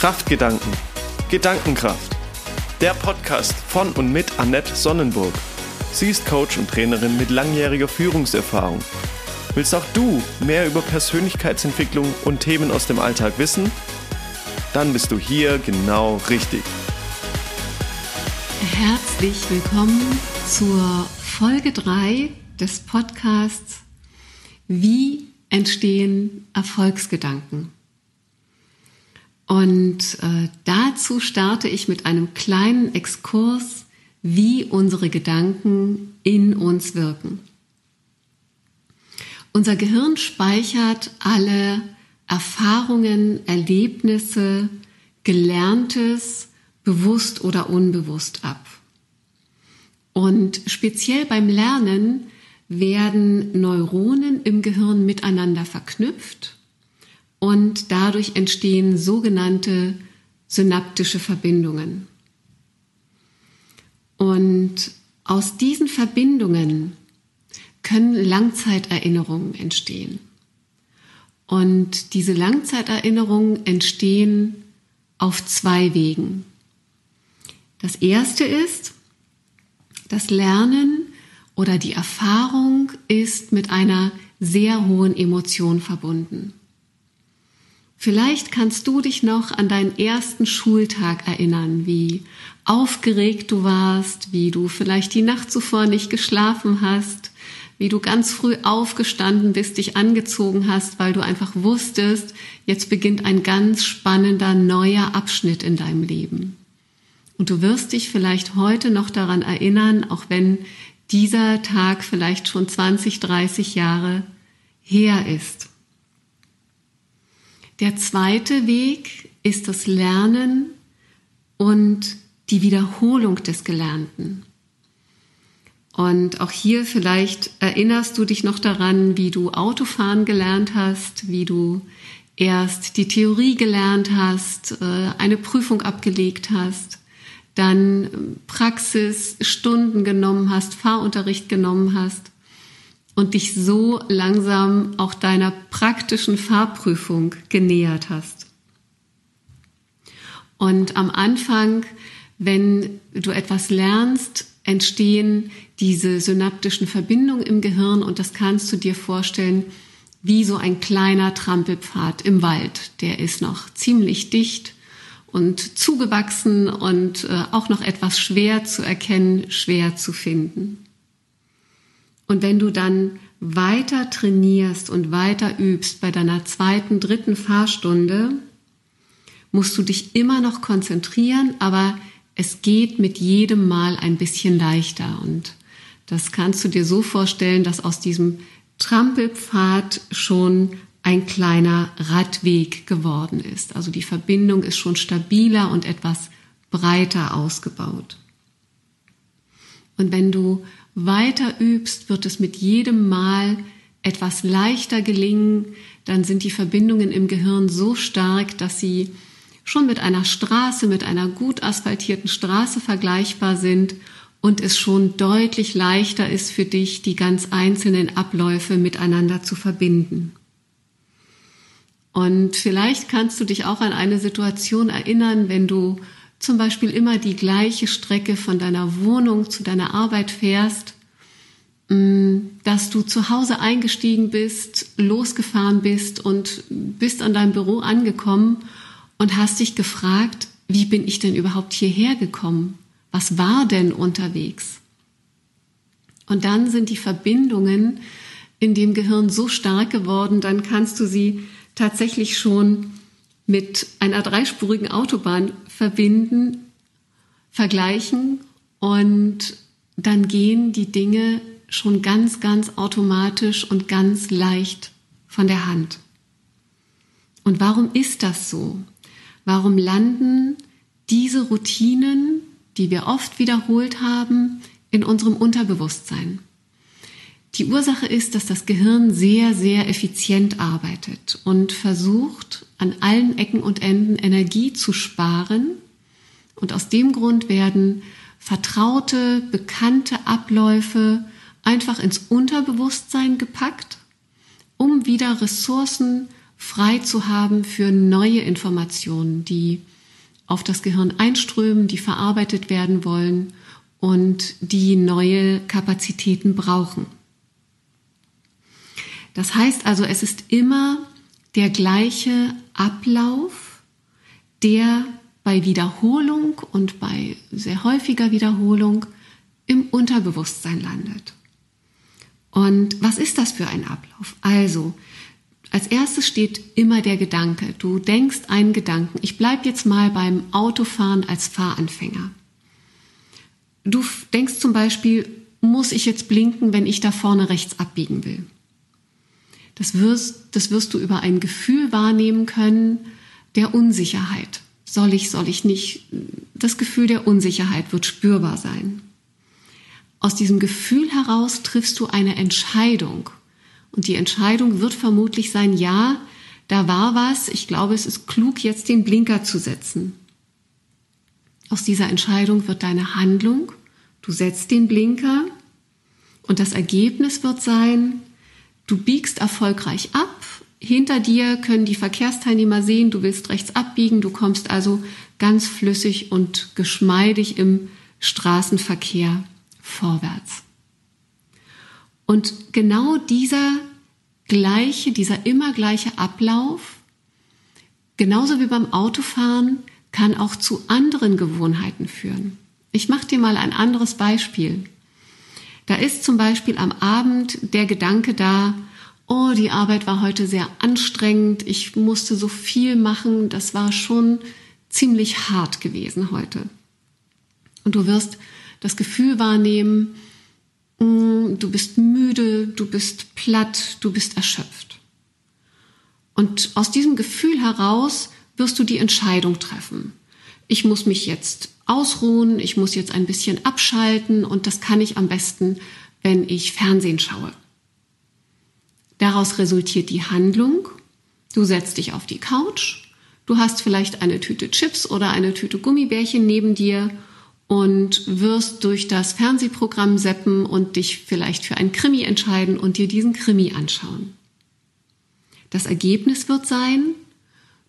Kraftgedanken. Gedankenkraft. Der Podcast von und mit Annette Sonnenburg. Sie ist Coach und Trainerin mit langjähriger Führungserfahrung. Willst auch du mehr über Persönlichkeitsentwicklung und Themen aus dem Alltag wissen? Dann bist du hier genau richtig. Herzlich willkommen zur Folge 3 des Podcasts Wie entstehen Erfolgsgedanken? Und äh, dazu starte ich mit einem kleinen Exkurs, wie unsere Gedanken in uns wirken. Unser Gehirn speichert alle Erfahrungen, Erlebnisse, Gelerntes bewusst oder unbewusst ab. Und speziell beim Lernen werden Neuronen im Gehirn miteinander verknüpft und dadurch entstehen sogenannte synaptische Verbindungen. Und aus diesen Verbindungen können Langzeiterinnerungen entstehen. Und diese Langzeiterinnerungen entstehen auf zwei Wegen. Das erste ist, das Lernen oder die Erfahrung ist mit einer sehr hohen Emotion verbunden. Vielleicht kannst du dich noch an deinen ersten Schultag erinnern, wie aufgeregt du warst, wie du vielleicht die Nacht zuvor nicht geschlafen hast, wie du ganz früh aufgestanden bist, dich angezogen hast, weil du einfach wusstest, jetzt beginnt ein ganz spannender neuer Abschnitt in deinem Leben. Und du wirst dich vielleicht heute noch daran erinnern, auch wenn dieser Tag vielleicht schon 20, 30 Jahre her ist. Der zweite Weg ist das Lernen und die Wiederholung des Gelernten. Und auch hier vielleicht erinnerst du dich noch daran, wie du Autofahren gelernt hast, wie du erst die Theorie gelernt hast, äh, eine Prüfung abgelegt hast, dann Praxisstunden genommen hast, Fahrunterricht genommen hast und dich so langsam auch deiner praktischen Fahrprüfung genähert hast. Und am Anfang, wenn du etwas lernst, entstehen diese synaptischen Verbindungen im Gehirn und das kannst du dir vorstellen wie so ein kleiner Trampelpfad im Wald. Der ist noch ziemlich dicht und zugewachsen und äh, auch noch etwas schwer zu erkennen, schwer zu finden. Und wenn du dann weiter trainierst und weiter übst bei deiner zweiten, dritten Fahrstunde, musst du dich immer noch konzentrieren, aber es geht mit jedem Mal ein bisschen leichter. Und das kannst du dir so vorstellen, dass aus diesem Trampelpfad schon ein kleiner Radweg geworden ist. Also die Verbindung ist schon stabiler und etwas breiter ausgebaut. Und wenn du weiter übst, wird es mit jedem Mal etwas leichter gelingen. Dann sind die Verbindungen im Gehirn so stark, dass sie schon mit einer Straße, mit einer gut asphaltierten Straße vergleichbar sind und es schon deutlich leichter ist für dich, die ganz einzelnen Abläufe miteinander zu verbinden. Und vielleicht kannst du dich auch an eine Situation erinnern, wenn du zum Beispiel immer die gleiche Strecke von deiner Wohnung zu deiner Arbeit fährst, mm, dass du zu Hause eingestiegen bist, losgefahren bist und bist an deinem Büro angekommen und hast dich gefragt, wie bin ich denn überhaupt hierher gekommen? Was war denn unterwegs? Und dann sind die Verbindungen in dem Gehirn so stark geworden, dann kannst du sie tatsächlich schon mit einer dreispurigen Autobahn verbinden, vergleichen und dann gehen die Dinge schon ganz, ganz automatisch und ganz leicht von der Hand. Und warum ist das so? Warum landen diese Routinen, die wir oft wiederholt haben, in unserem Unterbewusstsein? Die Ursache ist, dass das Gehirn sehr, sehr effizient arbeitet und versucht, an allen Ecken und Enden Energie zu sparen. Und aus dem Grund werden vertraute, bekannte Abläufe einfach ins Unterbewusstsein gepackt, um wieder Ressourcen frei zu haben für neue Informationen, die auf das Gehirn einströmen, die verarbeitet werden wollen und die neue Kapazitäten brauchen. Das heißt also, es ist immer der gleiche Ablauf, der bei Wiederholung und bei sehr häufiger Wiederholung im Unterbewusstsein landet. Und was ist das für ein Ablauf? Also, als erstes steht immer der Gedanke. Du denkst einen Gedanken. Ich bleibe jetzt mal beim Autofahren als Fahranfänger. Du denkst zum Beispiel, muss ich jetzt blinken, wenn ich da vorne rechts abbiegen will? Das wirst, das wirst du über ein Gefühl wahrnehmen können der Unsicherheit. Soll ich, soll ich nicht? Das Gefühl der Unsicherheit wird spürbar sein. Aus diesem Gefühl heraus triffst du eine Entscheidung. Und die Entscheidung wird vermutlich sein, ja, da war was, ich glaube, es ist klug, jetzt den Blinker zu setzen. Aus dieser Entscheidung wird deine Handlung, du setzt den Blinker und das Ergebnis wird sein, du biegst erfolgreich ab, hinter dir können die Verkehrsteilnehmer sehen, du willst rechts abbiegen, du kommst also ganz flüssig und geschmeidig im Straßenverkehr vorwärts. Und genau dieser gleiche, dieser immer gleiche Ablauf, genauso wie beim Autofahren, kann auch zu anderen Gewohnheiten führen. Ich mache dir mal ein anderes Beispiel. Da ist zum Beispiel am Abend der Gedanke da, oh, die Arbeit war heute sehr anstrengend, ich musste so viel machen, das war schon ziemlich hart gewesen heute. Und du wirst das Gefühl wahrnehmen, mm, du bist müde, du bist platt, du bist erschöpft. Und aus diesem Gefühl heraus wirst du die Entscheidung treffen. Ich muss mich jetzt ausruhen, ich muss jetzt ein bisschen abschalten und das kann ich am besten, wenn ich Fernsehen schaue. Daraus resultiert die Handlung. Du setzt dich auf die Couch, du hast vielleicht eine Tüte Chips oder eine Tüte Gummibärchen neben dir und wirst durch das Fernsehprogramm seppen und dich vielleicht für ein Krimi entscheiden und dir diesen Krimi anschauen. Das Ergebnis wird sein,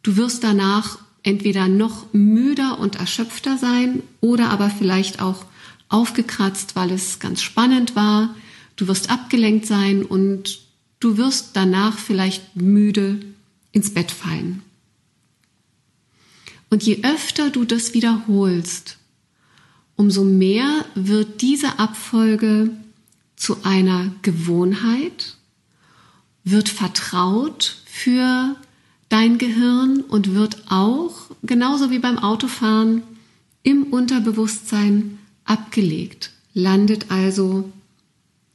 du wirst danach entweder noch müder und erschöpfter sein oder aber vielleicht auch aufgekratzt, weil es ganz spannend war. Du wirst abgelenkt sein und du wirst danach vielleicht müde ins Bett fallen. Und je öfter du das wiederholst, umso mehr wird diese Abfolge zu einer Gewohnheit, wird vertraut für dein Gehirn und wird auch, genauso wie beim Autofahren, im Unterbewusstsein abgelegt, landet also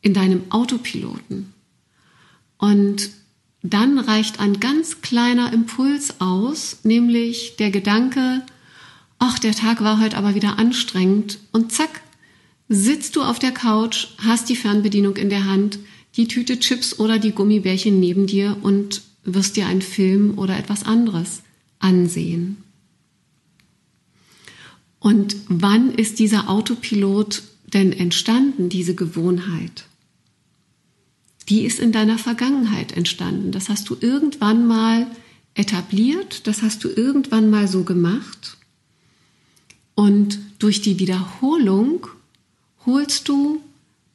in deinem Autopiloten. Und dann reicht ein ganz kleiner Impuls aus, nämlich der Gedanke, ach, der Tag war heute aber wieder anstrengend und zack, sitzt du auf der Couch, hast die Fernbedienung in der Hand, die Tüte Chips oder die Gummibärchen neben dir und wirst dir einen Film oder etwas anderes ansehen. Und wann ist dieser Autopilot denn entstanden, diese Gewohnheit? Die ist in deiner Vergangenheit entstanden. Das hast du irgendwann mal etabliert, das hast du irgendwann mal so gemacht und durch die Wiederholung holst du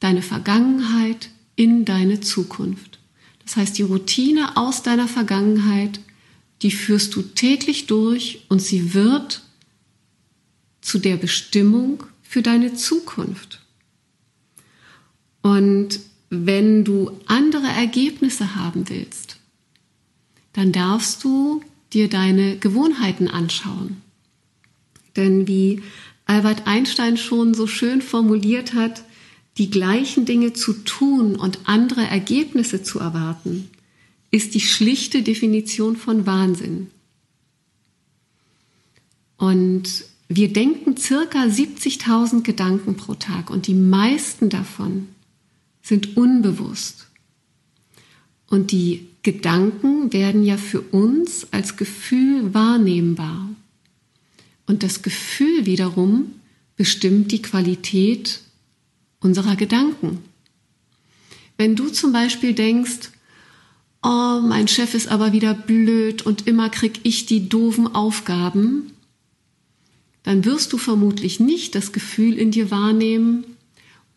deine Vergangenheit in deine Zukunft. Das heißt, die Routine aus deiner Vergangenheit, die führst du täglich durch und sie wird zu der Bestimmung für deine Zukunft. Und wenn du andere Ergebnisse haben willst, dann darfst du dir deine Gewohnheiten anschauen. Denn wie Albert Einstein schon so schön formuliert hat, die gleichen Dinge zu tun und andere Ergebnisse zu erwarten, ist die schlichte Definition von Wahnsinn. Und wir denken circa 70.000 Gedanken pro Tag und die meisten davon sind unbewusst. Und die Gedanken werden ja für uns als Gefühl wahrnehmbar. Und das Gefühl wiederum bestimmt die Qualität unserer Gedanken. Wenn du zum Beispiel denkst, oh, mein Chef ist aber wieder blöd und immer krieg ich die doofen Aufgaben, dann wirst du vermutlich nicht das Gefühl in dir wahrnehmen,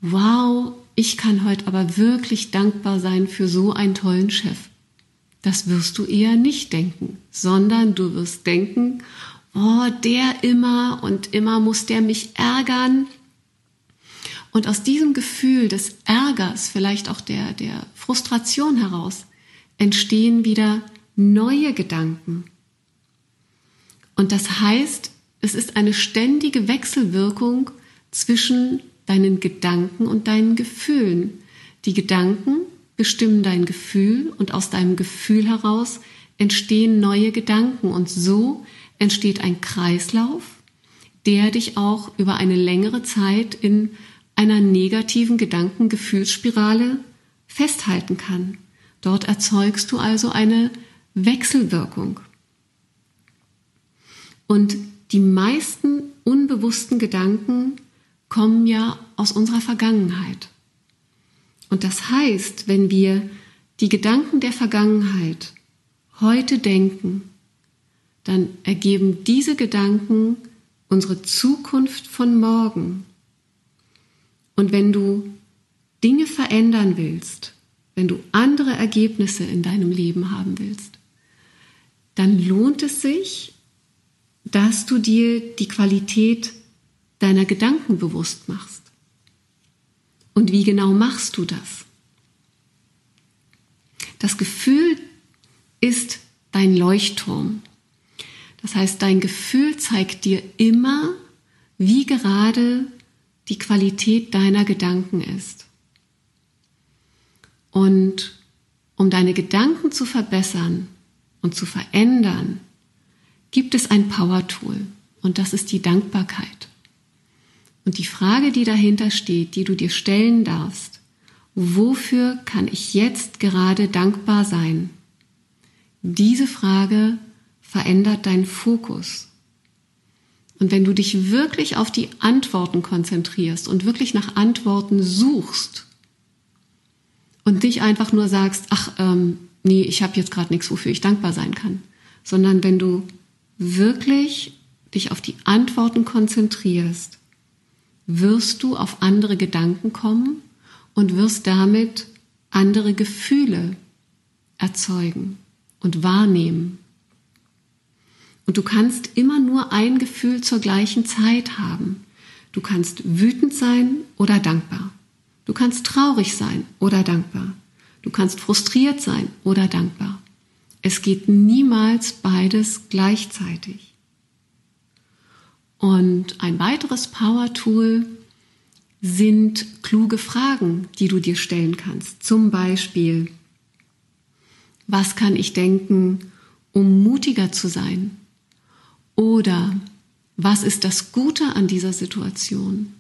wow, ich kann heute aber wirklich dankbar sein für so einen tollen Chef. Das wirst du eher nicht denken, sondern du wirst denken, oh, der immer und immer muss der mich ärgern. Und aus diesem Gefühl des Ärgers, vielleicht auch der, der Frustration heraus, entstehen wieder neue Gedanken. Und das heißt, es ist eine ständige Wechselwirkung zwischen deinen Gedanken und deinen Gefühlen. Die Gedanken bestimmen dein Gefühl und aus deinem Gefühl heraus entstehen neue Gedanken und so entsteht ein Kreislauf, der dich auch über eine längere Zeit in einer negativen Gedankengefühlsspirale festhalten kann. Dort erzeugst du also eine Wechselwirkung. Und die meisten unbewussten Gedanken kommen ja aus unserer Vergangenheit. Und das heißt, wenn wir die Gedanken der Vergangenheit heute denken, dann ergeben diese Gedanken unsere Zukunft von morgen. Und wenn du Dinge verändern willst, wenn du andere Ergebnisse in deinem Leben haben willst, dann lohnt es sich, dass du dir die Qualität deiner Gedanken bewusst machst. Und wie genau machst du das? Das Gefühl ist dein Leuchtturm. Das heißt, dein Gefühl zeigt dir immer, wie gerade die Qualität deiner Gedanken ist. Und um deine Gedanken zu verbessern und zu verändern, gibt es ein Power-Tool und das ist die Dankbarkeit. Und die Frage, die dahinter steht, die du dir stellen darfst, wofür kann ich jetzt gerade dankbar sein? Diese Frage verändert deinen Fokus. Und wenn du dich wirklich auf die Antworten konzentrierst und wirklich nach Antworten suchst und nicht einfach nur sagst, ach, ähm, nee, ich habe jetzt gerade nichts, wofür ich dankbar sein kann, sondern wenn du wirklich dich auf die Antworten konzentrierst, wirst du auf andere Gedanken kommen und wirst damit andere Gefühle erzeugen und wahrnehmen. Und du kannst immer nur ein Gefühl zur gleichen Zeit haben. Du kannst wütend sein oder dankbar. Du kannst traurig sein oder dankbar. Du kannst frustriert sein oder dankbar. Es geht niemals beides gleichzeitig. Und ein weiteres Power-Tool sind kluge Fragen, die du dir stellen kannst. Zum Beispiel, was kann ich denken, um mutiger zu sein? Oder was ist das Gute an dieser Situation?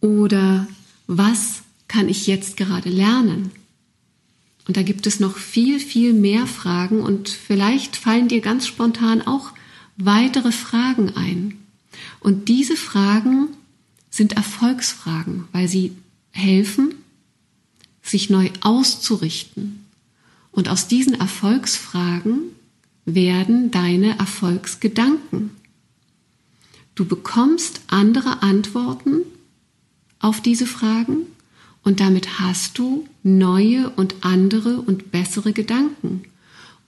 Oder was kann ich jetzt gerade lernen? Und da gibt es noch viel, viel mehr Fragen und vielleicht fallen dir ganz spontan auch weitere Fragen ein. Und diese Fragen sind Erfolgsfragen, weil sie helfen, sich neu auszurichten. Und aus diesen Erfolgsfragen werden deine Erfolgsgedanken. Du bekommst andere Antworten auf diese Fragen und damit hast du neue und andere und bessere Gedanken.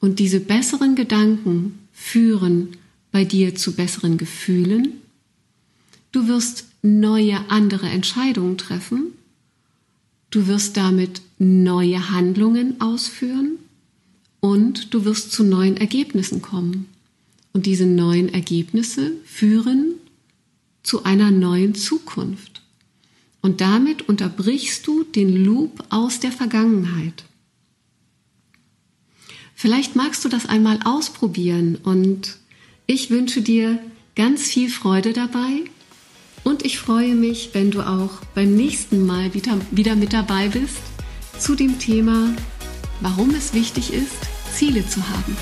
Und diese besseren Gedanken führen bei dir zu besseren Gefühlen. Du wirst neue andere Entscheidungen treffen. Du wirst damit neue Handlungen ausführen und du wirst zu neuen Ergebnissen kommen. Und diese neuen Ergebnisse führen zu einer neuen Zukunft. Und damit unterbrichst du den Loop aus der Vergangenheit. Vielleicht magst du das einmal ausprobieren und ich wünsche dir ganz viel Freude dabei und ich freue mich, wenn du auch beim nächsten Mal wieder, wieder mit dabei bist zu dem Thema, warum es wichtig ist, Ziele zu haben.